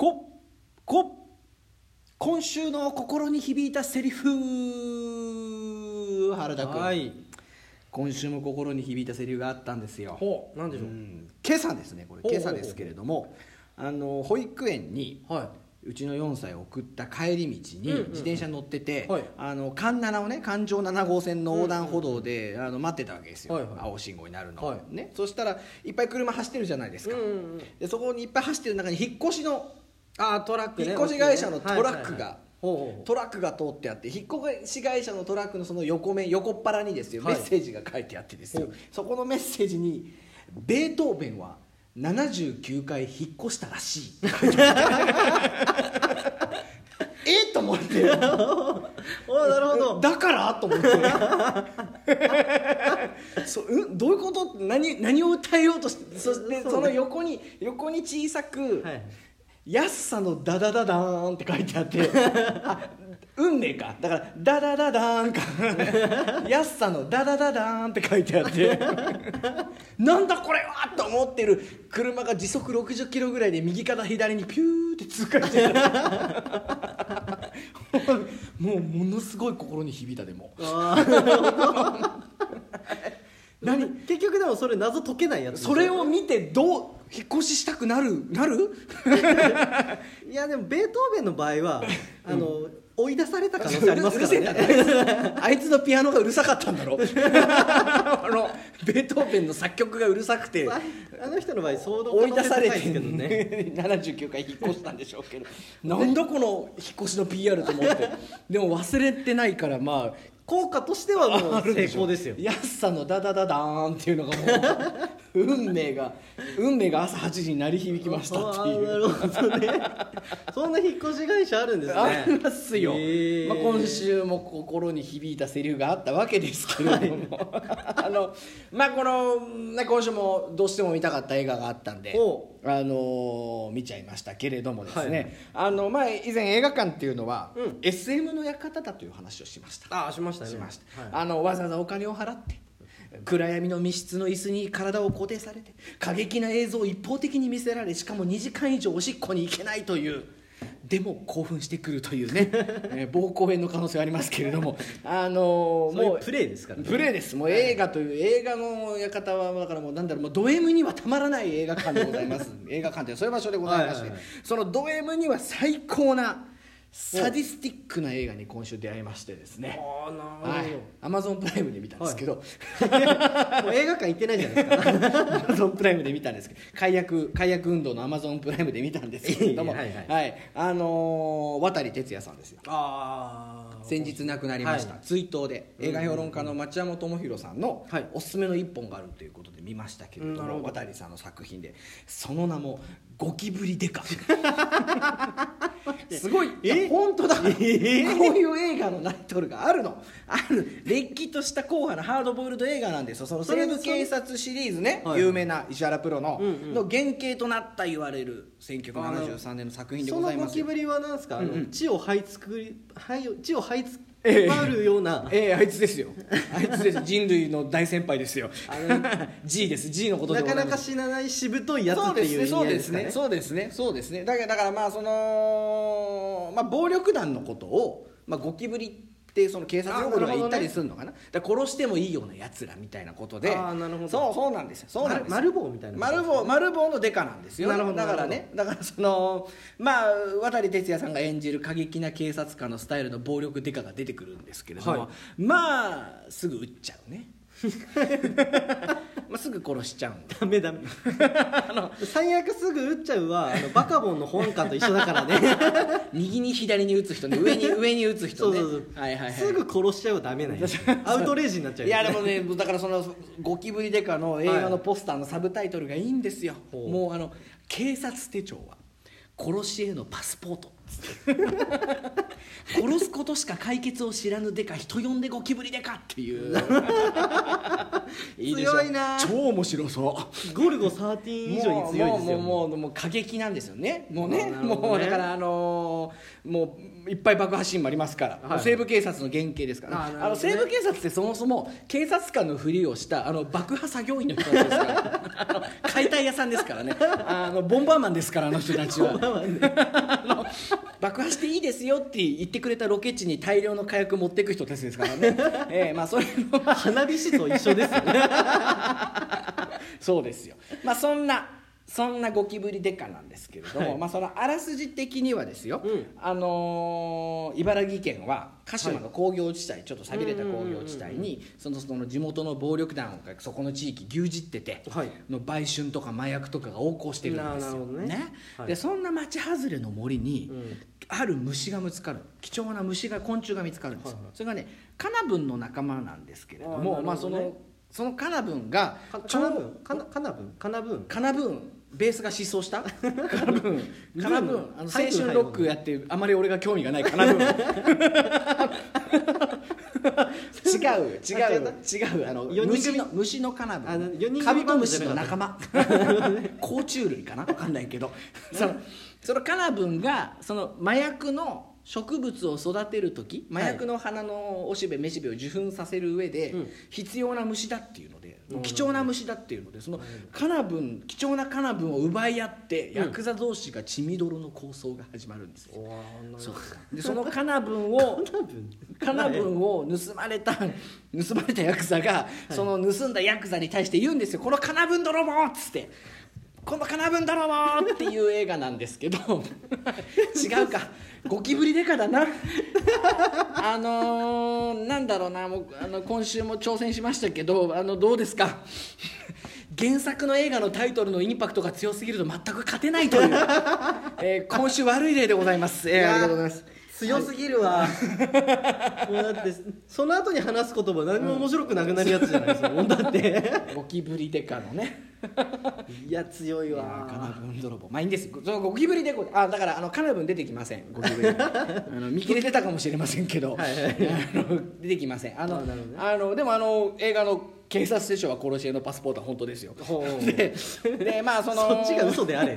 ここ今週の心に響いたセリフ。原田君、はい。今週も心に響いたセリフがあったんですよ。ほうでしょう、うん。今朝ですねこれ。今朝ですけれどもあの保育園にはうちの4歳を送った帰り道にうんうんうん。自転車に乗ってて、はい。あの環七をね環状7号線の横断歩道で、あの待ってたわけですよ、はいはい。青信号になるの、はい。ね、そしたらいっぱい車走ってるじゃないですか、うんうんうん。でそこにいっぱい走ってる中に引っ越しのああトラックね。引っ越し会社のトラックが。トラックが通ってあって引っ越し会社のトラックのその横面横っ腹にですよ、はい。メッセージが書いてあってですよ。そこのメッセージに「ベートーベンは79回引っ越したらしい」えっと思って おーなるほど。だから？と思って そうん？どういうこと？何何を訴えようとしてそしてその横に横に小さくはい「安さのダダダダーン」って書いてあって あ運命か。だから「ダダダダーン」か「安さのダダダダーン」って書いてあって。なんだこれはと思ってる。車が時速60キロぐらいで右から左にピューって通過してる。もうものすごい心に響いたでも何？結局でもそれ謎解けないやつそれを見てどう引っ越ししたくなる？なる？いやでもベートーベンの場合はあの、追い出された可能性ありますからね。な あいつのピアノがうるさかったんだろ。あのベートーベンの作曲がうるさくて。あの人の場合相当追い出されてけどね。79回引っ越したんでしょうけど。なんだこの引っ越しの PR と思って。でも忘れてないからまあ効果としてはもう成功ですよ。安さのダダダダーンっていうのがもう運命が運命が朝8時に鳴り響きましたっていあーなうるほどね。そんな引っ越し会社あるんですね。ありますよ、まあ、今週も心に響いたセリフがあったわけですけれども、あのまあこの、ね、今週もどうしても見たかった映画があったんで。おあの見ちゃいましたけれどもですね、はいあのまあ、以前映画館っていうのは、うん。SM の館だという話をしました。ああしましたね。しました、はい。あのわざわざお金を払って暗闇の密室の椅子に体を固定されて過激な映像を一方的に見せられしかも2時間以上おしっこに行けないというでも興奮してくるというね、えー膀胱炎の可能性はありますけれどもあのーもうプレーですからね。プレーです。もう映画という映画の館はだからもうなんだろうもうド M にはたまらない映画館でございます。映画館というそういう場所でございまして、はいはいはい。そのド M には最高なサディスティックな映画に今週出会いましてですね。アマゾンプライムで見たんですけど、もう映画館行ってないじゃないですか。アマゾンプライムで見たんですけど解約解約運動のアマゾンプライムで見たんですけれども。はいはい。はい。あのー渡哲也さんですよ。ああ先日亡くなりました、はい。追悼で。映画評論家の町山智博さんのはい。おすすめの一本があるということで見ましたけれども、渡さんの作品で。その名も「ゴキブリデカ」すごい。いや本当だ、こういう映画のタイトルがあるの。ある。れっきとした硬派なハードボイルド映画なんですよ。その西部警察シリーズね、はい。有名な石原プロの,、うんうん。の原型となった言われる1973年の作品でそございますよ。のゴキブリは何ですか、うんうん。地を這いつくり地を這いつええまるような、ええ。あいつですよ。あいつです。人類の大先輩ですよ。あの G です。G のことでなかなか死なないしぶといやつっていう意ですねそうですね。そうですね。そうですね。だからだからまあそのまあ暴力団のことをまあゴキブリってその警察用語では言ったりするのかな。だから殺してもいいようなやつらみたいなことで。あーなるほど。そうそうなんですよ。そうなんですよ。丸丸棒みたいな丸棒丸棒のデカなんですよ。なるほどだからねだからそのまあ渡哲也さんが演じる過激な警察官のスタイルの暴力デカが出てくるんですけれども、はい。まあすぐ撃っちゃうね まあすぐ殺しちゃうダメダメ。最悪すぐ撃っちゃうはあのバカボンの本家と一緒だからね。右に左に打つ人ね。上に上に打つ人ね。そうそうそう。はいはいはい。すぐ殺しちゃうはダメなんよアウトレイジになっちゃうよいやでもねだからそのゴキブリデカの映画のポスターのサブタイトルがいいんですよ、ほう。もうあの警察手帳は殺しへのパスポート殺すことしか解決を知らぬデカ人呼んでゴキブリデカっていう。いいでしょ。強いな。超面白そう。ゴルゴ13以上に強いですよもうもうもうもう過激なんですよね。もうね。ね。もうだからあのーもういっぱい爆破シーンもありますから、はい。西部警察の原型ですから。ね。あの西部警察ってそもそも警察官のふりをしたあの爆破作業員の人たちですから解体屋さんですからね。あのボンバーマンですからあの人たちは 爆破していいですよって言ってくれたロケ地に大量の火薬持っていく人たちですからね、ええまあそれの花火師と一緒ですよね。そうですよ。まあそんなそんなゴキブリデカなんですけれども、はい。まあそのあらすじ的にはですよ、うん。あのー茨城県は鹿島の工業地帯、ちょっと寂れた工業地帯にそのその地元の暴力団がそこの地域牛耳ってて、はい。の売春とか麻薬とかが横行してるんですよ。ね。はい。でそんな町外れの森に、うん。ある虫が見つかる。貴重な虫が昆虫が見つかるんですよ、はいはい。それがねカナブンの仲間なんですけれどもね。まあそのそのカナブンがかちょうかなぶんかなかなぶん？かなぶん？カナブーンベースが失踪した？カナブーンカナブーンあの青春ロックやってあまり俺が興味がないカナブーン違う。違う違う。あの虫の虫のカナブンカブトムシの仲間。甲虫類かな？分かんないけど。そのそのカナブンがその麻薬の植物を育てる時麻薬の花のおしべめしべを受粉させる上でうん。必要な虫だっていうので、うん。貴重な虫だっていうのでそのカナブン貴重なカナブンを奪い合ってヤクザ同士が血みどろの抗争が始まるんですよ、そうでそのカナブンをカナブンを盗まれた盗まれたヤクザがその盗んだヤクザに対して言うんですよ「このカナブン泥棒!」っつって「このカナブン泥棒!」っていう映画なんですけど。違うか。ゴキブリデカだな。あのーなんだろうなもうあの今週も挑戦しましたけどあのどうですか？原作の映画のタイトルのインパクトが強すぎると全く勝てないという、えー今週悪い例でございます、えーありがとうございます。強すぎるわ、もうだってその後に話す言葉何も面白くなくなるやつじゃないですか、もうだって。ゴキブリデカのねいや強いいやーカナわブン泥棒。まあいいんです。そのゴキブリデコあだからあのカナブン出てきません。ゴキブリあの 見切れてたかもしれませんけど。はいはい あの出てきません。あのね。あのでもあの映画の警察手帳は殺し屋のパスポートは本当ですよ。ででまあそのそっちが嘘であれ。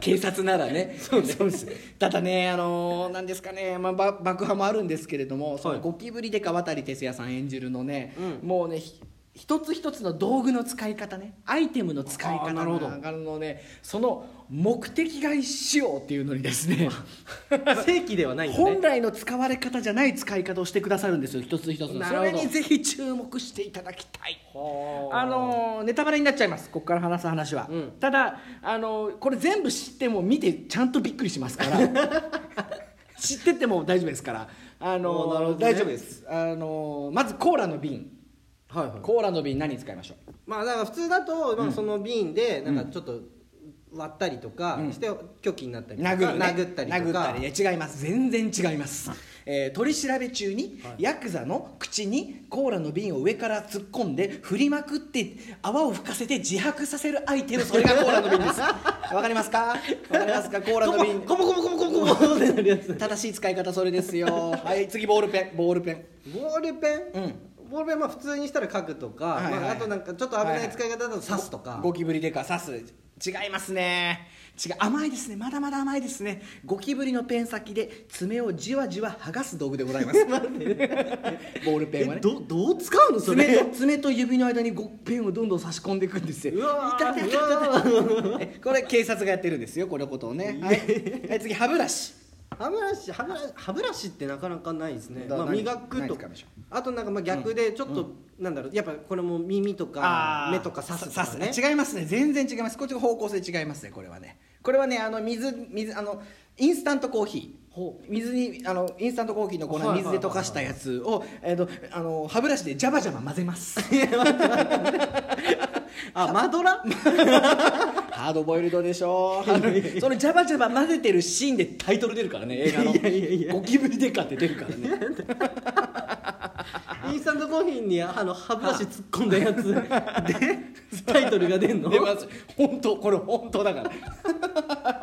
警察ならね。そうです。ただねあのなんですかね、まあ、ば爆破もあるんですけれども、そのゴキブリデカ渡哲也さん演じるのね、うん。もうねひ一つ一つの道具の使い方ね。アイテムの使い方なるほど。あのね。その目的外しようっていうのにですね。正規ではないんだね。本来の使われ方じゃない使い方をしてくださるんですよ。一つ一つなるほど。それにぜひ注目していただきたい。はあのネタバレになっちゃいます。ここから話す話は、うん。ただあのこれ全部知っても見てちゃんとびっくりしますから。知ってても大丈夫ですから。あのおーなるほどね。大丈夫です。あのまずコーラの瓶はいはい。コーラの瓶何に使いましょう？まあだから普通だと、まあ、その瓶でなんかちょっと割ったりとかうん。して拒否になったりとか、殴る、ね、殴ったりとか。殴ったりいや違います。全然違います、えー取り調べ中に、はい。ヤクザの口にコーラの瓶を上から突っ込んで振りまくって泡を吹かせて自白させるアイテムそれがコーラの瓶です。わかりますか？わかりますか？コーラの瓶。コモコモコモコモコモ正しい使い方それですよはい次ボールペンボールペンボールペン、うんボールペンはまあ普通にしたら書くとか、はいはいはい。まあ、あとなんかちょっと危ない使い方だと刺すとか、ゴキブリでか刺す。違いますね。違う。甘いですね。まだまだ甘いですね。ゴキブリのペン先で爪をじわじわ剥がす道具でございます。ボールペンはね。えどどう使うのそ爪れと爪と指の間にゴペンをどんどん差し込んでいくんですよ。うわー。これ警察がやってるんですよ。このことをね。はい、はい、次歯ブラシ歯ブラシ歯ブラシ歯ブラシってなかなかないですね、だまあ、何磨くと。何使いましょ。あとなんかまあ逆でちょっと、なんだろうやっぱこれも耳とかー目とか刺すとかね。違いますね。全然違います。こっちの方向性違いますねこれはね。これはねあの水水あのインスタントコーヒー。ほ水にあのインスタントコーヒーの粉はいはい水で溶かしたやつを、えー、とあの歯ブラシでジャバジャバ混ぜます。あマドラ？ハードボイルドでしょ そのジャバジャバ混ぜてるシーンでタイトル出るからね映画のいやいや。いやゴキブリデカって出るからね。インスタントコーヒーにあの歯ブラシ突っ込んだやつで タイトルが出んの？出ます。本当これ本当だから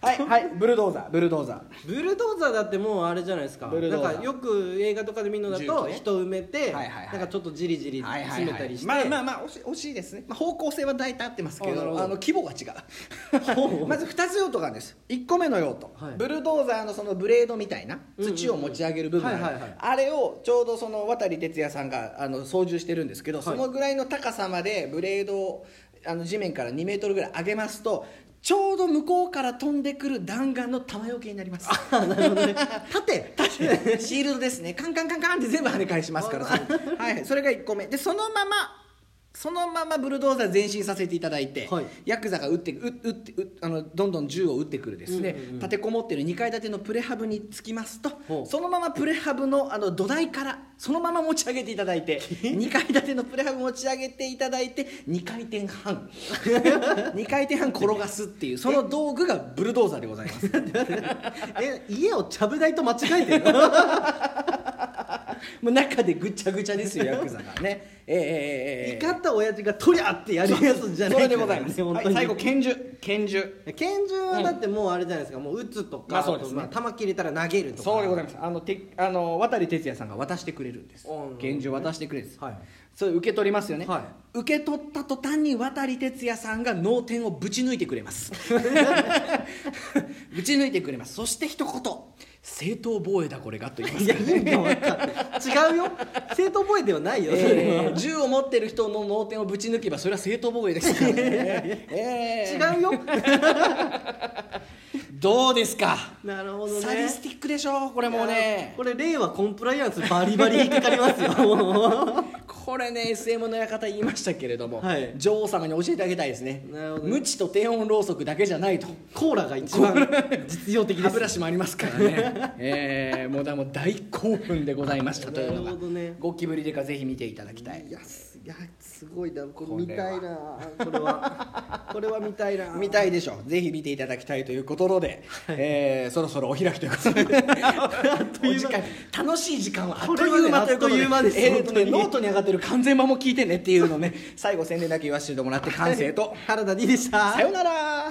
はいはいブルドーザーブルドーザー。ブルドーザーだってもうあれじゃないですか。ブルドーザー。なんかよく映画とかで見るのだ重機ね。と人埋めて、はいはいはい。なんかちょっとじりじりはいはい詰めたりして、まあまあまあ惜し惜しいですね、まあ、方向性は大体合ってますけどあなるほど。あの規模が違う。まず2つ用途があるんです。1個目の用途、はい。ブルドーザーのそのブレードみたいなうんうん土を持ち上げる部分。あるはいはいはい。あれをちょうどその渡哲也さんがあの操縦してるんですけど、そのぐらいの高さまでブレードをあの地面から2メートルぐらい上げますとちょうど向こうから飛んでくる弾丸の弾よけになります。あなるほどね。縦 シールドですね。カンカンカンカンって全部跳ね返しますからはい、それが1個目。でそのままそのままブルドーザー前進させていただいて、はい。ヤクザが撃ってう撃ってうあのどんどん銃を撃ってくるです。ね、うんうんうん。立てこもってる2階建てのプレハブに着きますとそのままプレハブのあの土台からそのまま持ち上げていただいて 2階建てのプレハブ持ち上げていただいて2回転半。2回転半転がすっていうその道具がブルドーザーでございます。え家をちゃぶ台と間違えてるもう中でぐちゃぐちゃですよ ヤクザがね。ええええええ怒った親父が「とりゃ!」ってやるやつじゃないそれでございます、はい最後拳銃。拳銃。拳銃はだってもうあれじゃないですか、もう撃つとか、まあそうです。ねまあ球切れたら投げるとか。そうでございます。あのてあの渡哲也さんが渡してくれるんです。うん拳銃渡してくれるんです、はい。それ受け取りますよね、は受け取った途端に渡哲也さんが脳天をぶち抜いてくれます。ぶち抜いてくれます。そして一言正当防衛だこれがと言いますいや意味が違うよ。正当防衛ではないよ、えは。ー銃を持ってる人の脳天をぶち抜けばそれは正当防衛ですからね、え ー違うよ どうですか？なるほどね。サディスティックでしょ？これもうね。これ令和コンプライアンスバリバリ引っかかりますよ。これね SM の館言いましたけれども、はい。女王様に教えてあげたいですね。なるほどね。無知と低温ろうそくだけじゃないと。コーラが一番実用的です。歯ブラシもありますからね、えー、もうだもう大興奮でございましたというのながるほどね。ゴキブリでかぜひ見ていただきたい。いやすいやすごいなここれは。れ見たいなこれは。これは見たいな。見たいでしょぜひ見ていただきたいということで、えーそろそろお開きということで楽しい時間はあっという間ということでえーとねノートに上がってる完全版も聞いてねっていうのをね最後宣伝だけ言わせてもらって完成と、原田 D でした。さよなら